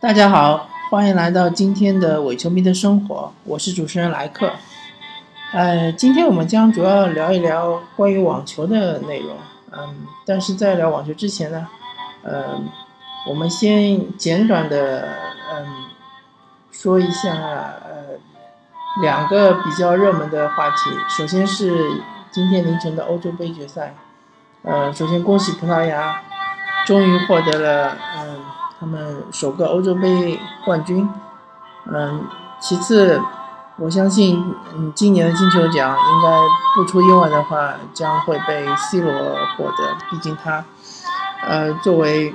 大家好，欢迎来到今天的伪球迷的生活，我是主持人莱克。呃，今天我们将主要聊一聊关于网球的内容。嗯，但是在聊网球之前呢，呃，我们先简短的嗯说一下呃两个比较热门的话题。首先是今天凌晨的欧洲杯决赛。呃，首先恭喜葡萄牙。终于获得了嗯他们首个欧洲杯冠军，嗯，其次我相信嗯今年的金球奖应该不出意外的话将会被 C 罗获得，毕竟他呃作为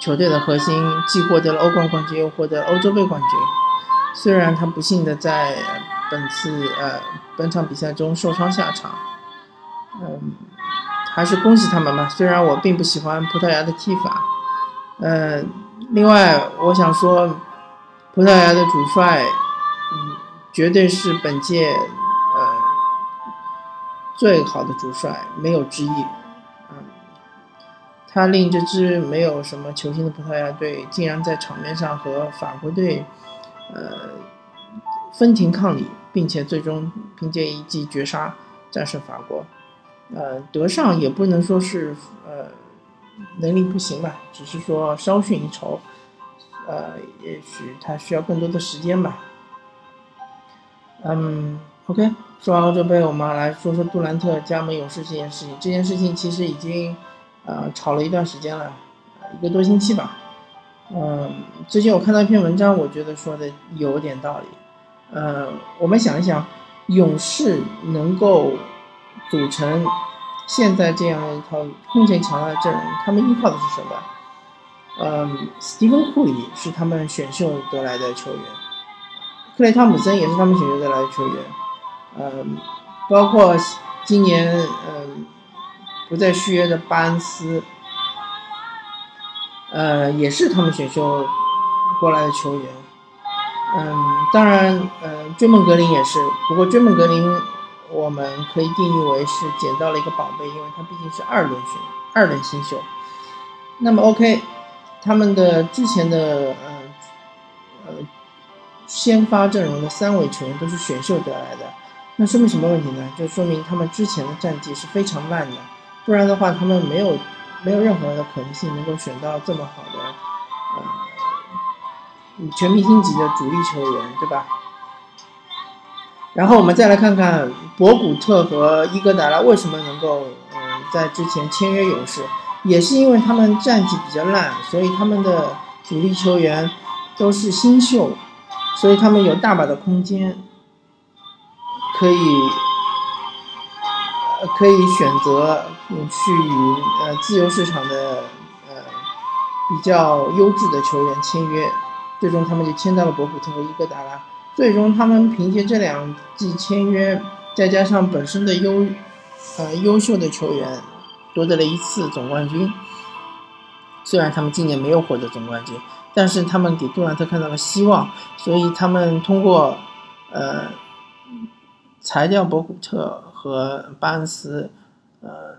球队的核心，既获得了欧冠冠军又获得欧洲杯冠军，虽然他不幸的在本次呃本场比赛中受伤下场，嗯。还是恭喜他们吧。虽然我并不喜欢葡萄牙的踢法，呃，另外我想说，葡萄牙的主帅，嗯，绝对是本届呃最好的主帅，没有之一。嗯，他令这支没有什么球星的葡萄牙队，竟然在场面上和法国队，呃，分庭抗礼，并且最终凭借一记绝杀战胜法国。呃，德尚也不能说是呃能力不行吧，只是说稍逊一筹，呃，也许他需要更多的时间吧。嗯，OK，说完欧洲杯，我们来说说杜兰特加盟勇士这件事情。这件事情其实已经呃吵了一段时间了，一个多星期吧。嗯，最近我看到一篇文章，我觉得说的有点道理。呃，我们想一想，勇士能够。组成现在这样一套空前强大的阵容，他们依靠的是什么？嗯，斯蒂芬库里是他们选秀得来的球员，克雷汤姆森也是他们选秀得来的球员，嗯，包括今年嗯不再续约的巴恩斯，呃，也是他们选秀过来的球员，嗯，当然，呃，追梦格林也是，不过追梦格林。我们可以定义为是捡到了一个宝贝，因为他毕竟是二轮选二轮新秀。那么 OK，他们的之前的呃呃先发阵容的三位球员都是选秀得来的，那说明什么问题呢？就说明他们之前的战绩是非常烂的，不然的话他们没有没有任何的可能性能够选到这么好的呃全明星级的主力球员，对吧？然后我们再来看看博古特和伊戈达拉为什么能够嗯在之前签约勇士，也是因为他们战绩比较烂，所以他们的主力球员都是新秀，所以他们有大把的空间，可以可以选择去与呃自由市场的呃比较优质的球员签约，最终他们就签到了博古特和伊戈达拉。最终，他们凭借这两季签约，再加上本身的优，呃，优秀的球员，夺得了一次总冠军。虽然他们今年没有获得总冠军，但是他们给杜兰特看到了希望，所以他们通过，呃，裁掉博古特和巴恩斯，呃，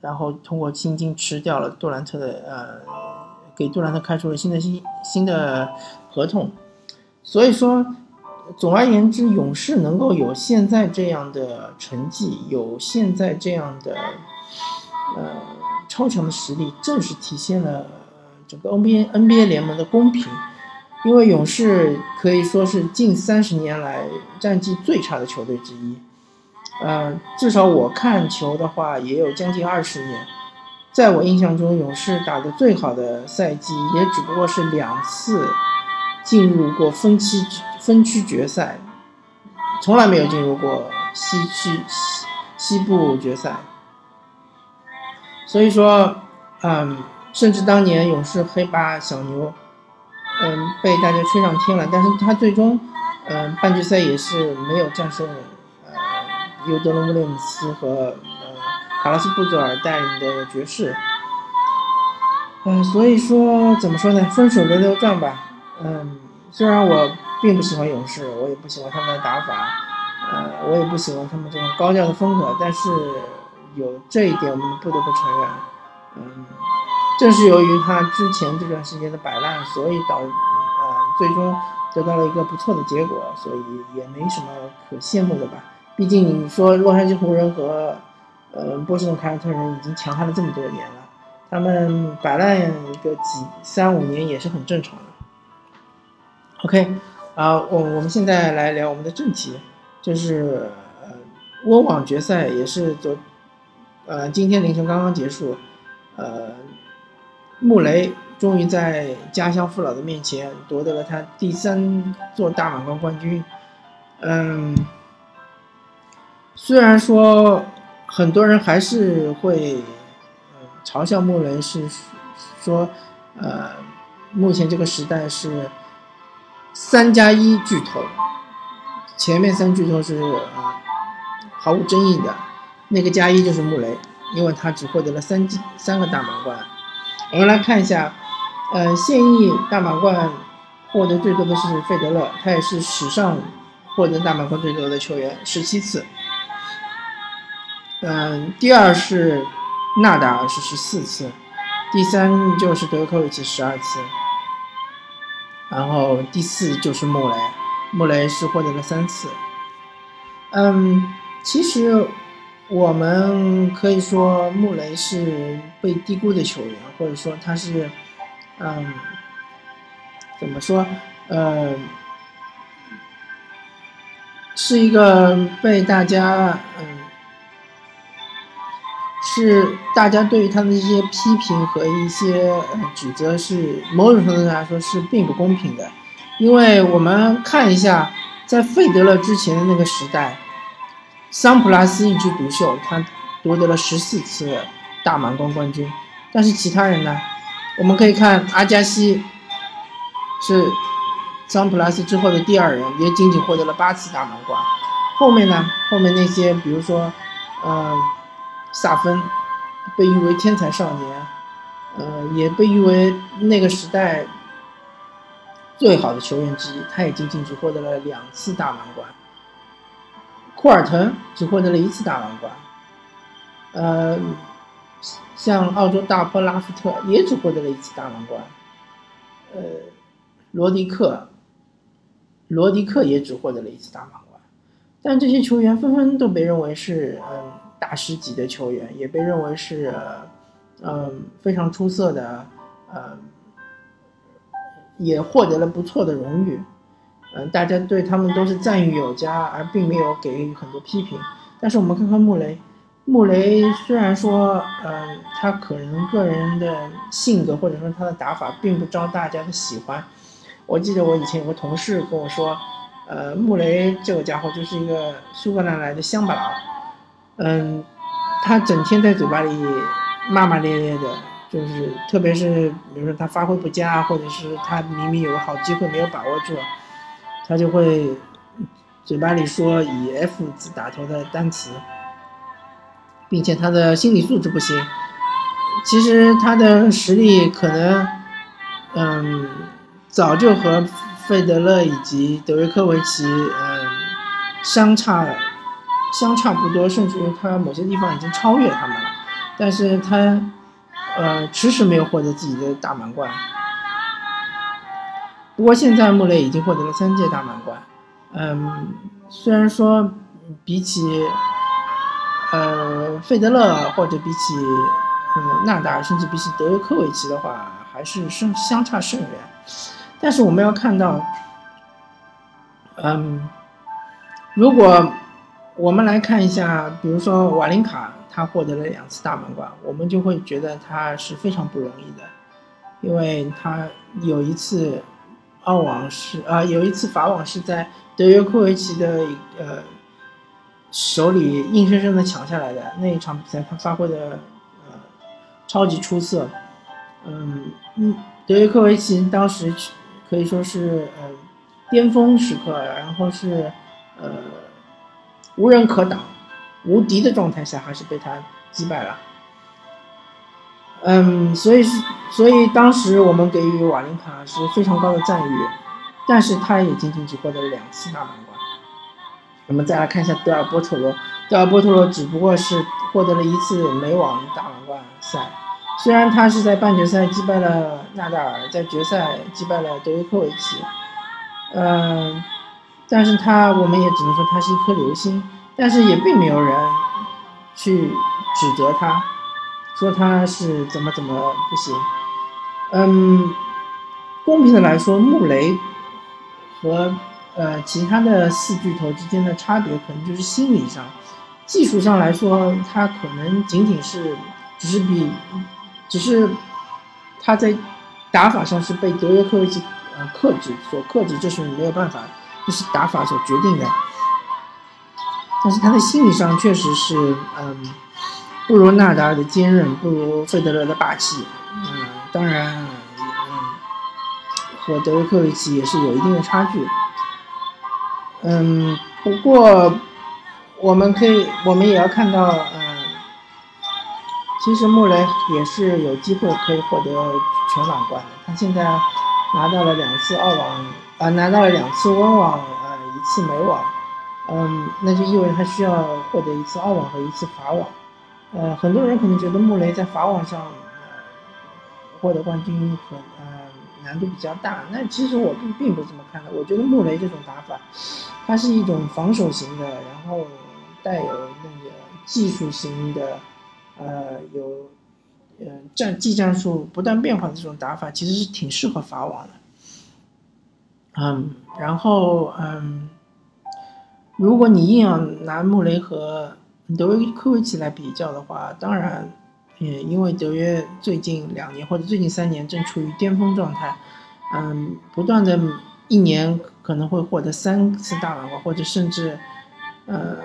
然后通过薪金吃掉了杜兰特的，呃，给杜兰特开出了新的新新的合同，所以说。总而言之，勇士能够有现在这样的成绩，有现在这样的呃超强的实力，正是体现了整个 NBA NBA 联盟的公平。因为勇士可以说是近三十年来战绩最差的球队之一。呃，至少我看球的话，也有将近二十年。在我印象中，勇士打的最好的赛季，也只不过是两次进入过分期。分区决赛从来没有进入过西区西西部决赛，所以说，嗯，甚至当年勇士黑八小牛，嗯，被大家吹上天了，但是他最终，嗯，半决赛也是没有战胜，呃，尤德隆·威廉姆斯和呃卡拉斯·布佐尔带领的爵士，嗯，所以说怎么说呢？分手轮流转吧，嗯，虽然我。并不喜欢勇士，我也不喜欢他们的打法，呃，我也不喜欢他们这种高调的风格。但是有这一点，我们不得不承认，嗯，正是由于他之前这段时间的摆烂，所以导呃最终得到了一个不错的结果，所以也没什么可羡慕的吧。毕竟你说洛杉矶湖人和呃波士顿凯尔特人已经强悍了这么多年了，他们摆烂个几三五年也是很正常的。OK，啊，我我们现在来聊我们的正题，就是呃温网决赛也是昨呃今天凌晨刚刚结束，呃穆雷终于在家乡父老的面前夺得了他第三座大满贯冠军，嗯，虽然说很多人还是会嘲笑穆雷是说呃目前这个时代是。三加一巨头，前面三巨头是呃毫无争议的，那个加一就是穆雷，因为他只获得了三三个大满贯。我们来看一下，呃，现役大满贯获得最多的是费德勒，他也是史上获得大满贯最多的球员，十七次。嗯，第二是纳达尔是十四次，第三就是德约科维奇十二次。然后第四就是穆雷，穆雷是获得了三次。嗯，其实我们可以说穆雷是被低估的球员，或者说他是，嗯，怎么说？呃，是一个被大家嗯。是大家对于他的一些批评和一些呃指责是某种程度上来说是并不公平的，因为我们看一下，在费德勒之前的那个时代，桑普拉斯一枝独秀，他夺得了十四次大满贯冠军，但是其他人呢？我们可以看阿加西，是桑普拉斯之后的第二人，也仅仅获得了八次大满贯。后面呢？后面那些，比如说，嗯。萨芬被誉为天才少年，呃，也被誉为那个时代最好的球员之一。他也仅仅只获得了两次大满贯。库尔滕只获得了一次大满贯。呃，像澳洲大坡拉夫特也只获得了一次大满贯。呃，罗迪克，罗迪克也只获得了一次大满贯。但这些球员纷纷都被认为是，嗯。大师级的球员也被认为是，嗯，非常出色的，呃，也获得了不错的荣誉，嗯，大家对他们都是赞誉有加，而并没有给予很多批评。但是我们看看穆雷，穆雷虽然说，嗯，他可能个人的性格或者说他的打法并不招大家的喜欢。我记得我以前有个同事跟我说，呃，穆雷这个家伙就是一个苏格兰来的乡巴佬。嗯，他整天在嘴巴里骂骂咧咧的，就是特别是比如说他发挥不佳，或者是他明明有个好机会没有把握住，他就会嘴巴里说以 F 字打头的单词，并且他的心理素质不行。其实他的实力可能，嗯，早就和费德勒以及德约科维奇，嗯，相差了。相差不多，甚至于他某些地方已经超越他们了，但是他，呃，迟迟没有获得自己的大满贯。不过现在穆雷已经获得了三届大满贯，嗯，虽然说比起，呃，费德勒或者比起，嗯，纳达尔，甚至比起德约科维奇的话，还是甚相差甚远。但是我们要看到，嗯，如果。我们来看一下，比如说瓦林卡，他获得了两次大满贯，我们就会觉得他是非常不容易的，因为他有一次澳网是啊，有一次法网是在德约科维奇的呃手里硬生生的抢下来的那一场比赛，他发挥的呃超级出色，嗯嗯，德约科维奇当时可以说是呃巅峰时刻，然后是呃。无人可挡、无敌的状态下，还是被他击败了。嗯，所以是，所以当时我们给予瓦林卡是非常高的赞誉，但是他也仅仅只获得了两次大满贯。我们再来看一下德尔波特罗，德尔波特罗只不过是获得了一次美网大满贯赛，虽然他是在半决赛击败了纳达尔，在决赛击败了德约科维奇，嗯，但是他我们也只能说他是一颗流星，但是也并没有人去指责他，说他是怎么怎么不行。嗯，公平的来说，穆雷和呃其他的四巨头之间的差别，可能就是心理上，技术上来说，他可能仅仅是只是比。只是他在打法上是被德约科维奇呃克制所克制，这是没有办法，这是打法所决定的。但是他的心理上确实是嗯不如纳达尔的坚韧，不如费德勒的霸气。嗯，当然嗯和德约科维奇也是有一定的差距。嗯，不过我们可以我们也要看到嗯。其实穆雷也是有机会可以获得全网冠的。他现在拿到了两次澳网，啊，拿到了两次温网，呃，一次美网，嗯，那就意味着他需要获得一次澳网和一次法网。呃，很多人可能觉得穆雷在法网上呃获得冠军很呃难度比较大，那其实我并并不这么看的。我觉得穆雷这种打法，它是一种防守型的，然后带有那个技术型的。呃，有，呃，战技战术不断变化的这种打法，其实是挺适合法网的。嗯，然后嗯，如果你硬要拿穆雷和德约科维奇来比较的话，当然，也，因为德约最近两年或者最近三年正处于巅峰状态，嗯，不断的一年可能会获得三次大满贯，或者甚至，呃。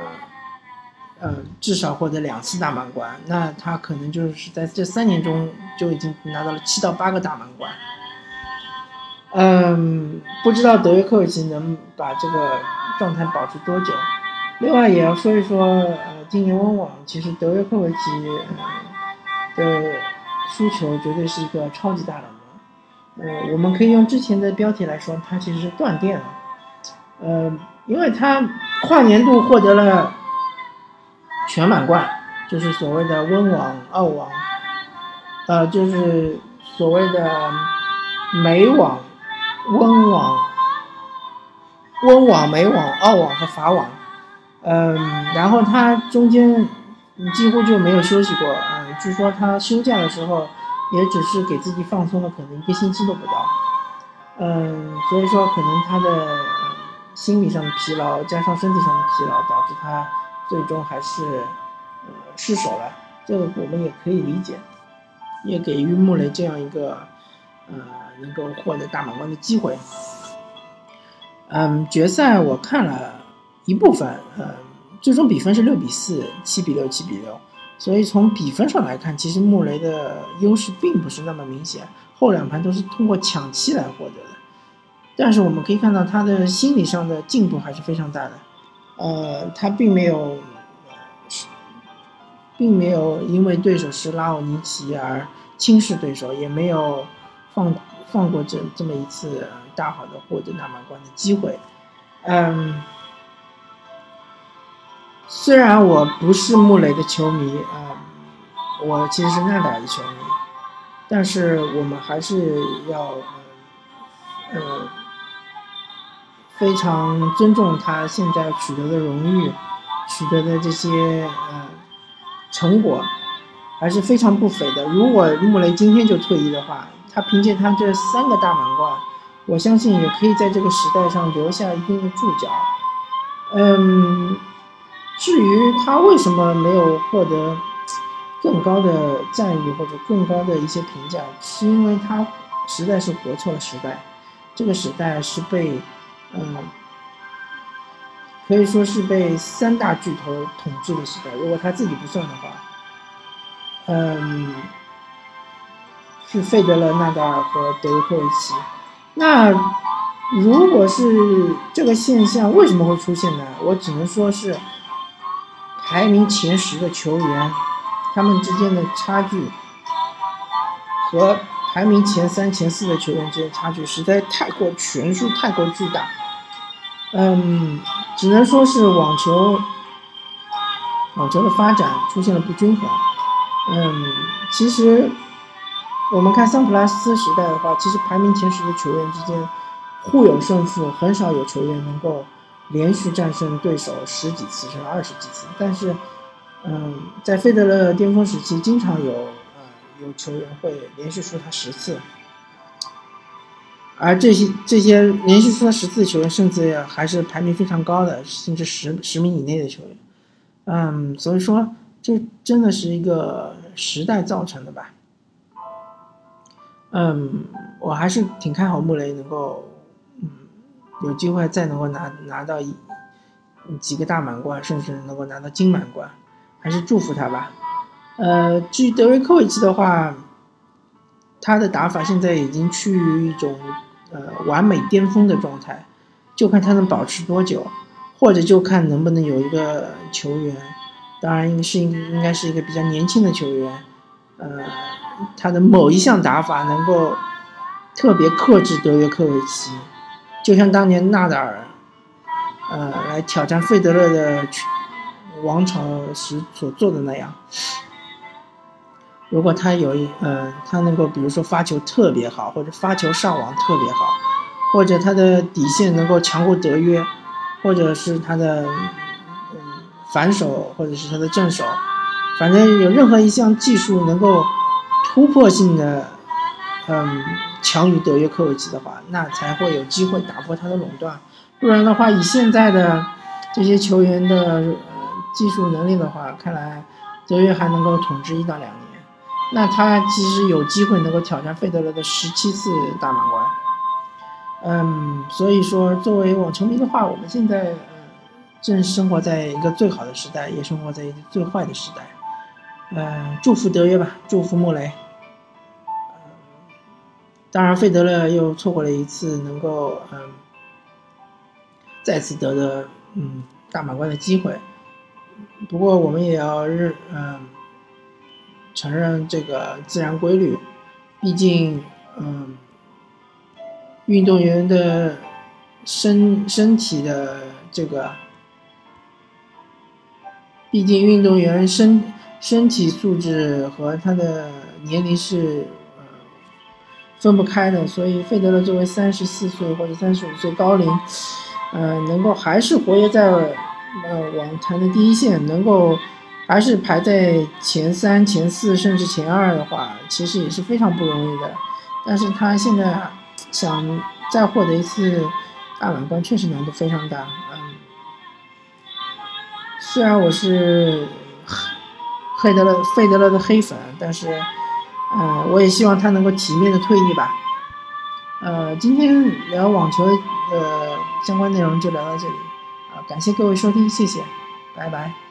呃，至少获得两次大满贯，那他可能就是在这三年中就已经拿到了七到八个大满贯。嗯，不知道德约科维奇能把这个状态保持多久。另外也要说一说，呃，今年温网其实德约科维奇的输球绝对是一个超级大冷门。呃，我们可以用之前的标题来说，他其实是断电了。呃，因为他跨年度获得了。全满贯就是所谓的温网、澳网，呃，就是所谓的美网、温网、温网、美网、澳网和法网，嗯，然后他中间几乎就没有休息过，嗯，据说他休假的时候也只是给自己放松了可能一个星期都不到，嗯，所以说可能他的心理上的疲劳加上身体上的疲劳导致他。最终还是呃失手了，这个我们也可以理解，也给予穆雷这样一个呃能够获得大满贯的机会。嗯，决赛我看了一部分，呃，最终比分是六比四、七比六、七比六，所以从比分上来看，其实穆雷的优势并不是那么明显，后两盘都是通过抢七来获得的。但是我们可以看到他的心理上的进步还是非常大的。呃，他并没有，并没有因为对手是拉奥尼奇而轻视对手，也没有放放过这这么一次大好的获得大满贯的机会。嗯，虽然我不是穆雷的球迷啊，我其实是纳达尔的球迷，但是我们还是要，呃。非常尊重他现在取得的荣誉，取得的这些呃成果，还是非常不菲的。如果穆雷今天就退役的话，他凭借他这三个大满贯，我相信也可以在这个时代上留下一定的注脚。嗯，至于他为什么没有获得更高的赞誉或者更高的一些评价，是因为他实在是活错了时代。这个时代是被。嗯，可以说是被三大巨头统治的时代。如果他自己不算的话，嗯，是费德勒、纳达尔和德约科维奇。那如果是这个现象，为什么会出现呢？我只能说是排名前十的球员，他们之间的差距和排名前三、前四的球员之间差距实在太过悬殊，太过巨大。嗯，只能说是网球，网球的发展出现了不均衡。嗯，其实我们看桑普拉斯时代的话，其实排名前十的球员之间互有胜负，很少有球员能够连续战胜对手十几次甚至二十几次。但是，嗯，在费德勒巅峰时期，经常有呃有球员会连续输他十次，而这些这些连续输他十次的球员，甚至还是排名非常高的，甚至十十名以内的球员。嗯，所以说这真的是一个时代造成的吧。嗯，我还是挺看好穆雷能够，嗯，有机会再能够拿拿到一几个大满贯，甚至能够拿到金满贯，还是祝福他吧。呃，至于德约科维奇的话，他的打法现在已经趋于一种呃完美巅峰的状态，就看他能保持多久，或者就看能不能有一个球员，当然应是应应该是一个比较年轻的球员，呃。他的某一项打法能够特别克制德约科维奇，就像当年纳达尔，呃，来挑战费德勒的王朝时所做的那样。如果他有一，呃，他能够比如说发球特别好，或者发球上网特别好，或者他的底线能够强过德约，或者是他的嗯反手，或者是他的正手，反正有任何一项技术能够。突破性的，嗯，强于德约科维奇的话，那才会有机会打破他的垄断。不然的话，以现在的这些球员的呃技术能力的话，看来德约还能够统治一到两年。那他其实有机会能够挑战费德勒的十七次大满贯。嗯，所以说作为网球迷的话，我们现在呃正生活在一个最好的时代，也生活在一个最坏的时代。嗯，祝福德约吧，祝福穆雷。当然，费德勒又错过了一次能够嗯再次得的嗯大满贯的机会。不过，我们也要认嗯承认这个自然规律，毕竟嗯运动员的身身体的这个，毕竟运动员身。身体素质和他的年龄是呃分不开的，所以费德勒作为三十四岁或者三十五岁高龄，呃，能够还是活跃在呃网坛的第一线，能够还是排在前三、前四甚至前二的话，其实也是非常不容易的。但是他现在想再获得一次大满贯，确实难度非常大。嗯，虽然我是。费德勒，费德勒的黑粉，但是，嗯，我也希望他能够体面的退役吧。呃，今天聊网球的相关内容就聊到这里，啊，感谢各位收听，谢谢，拜拜。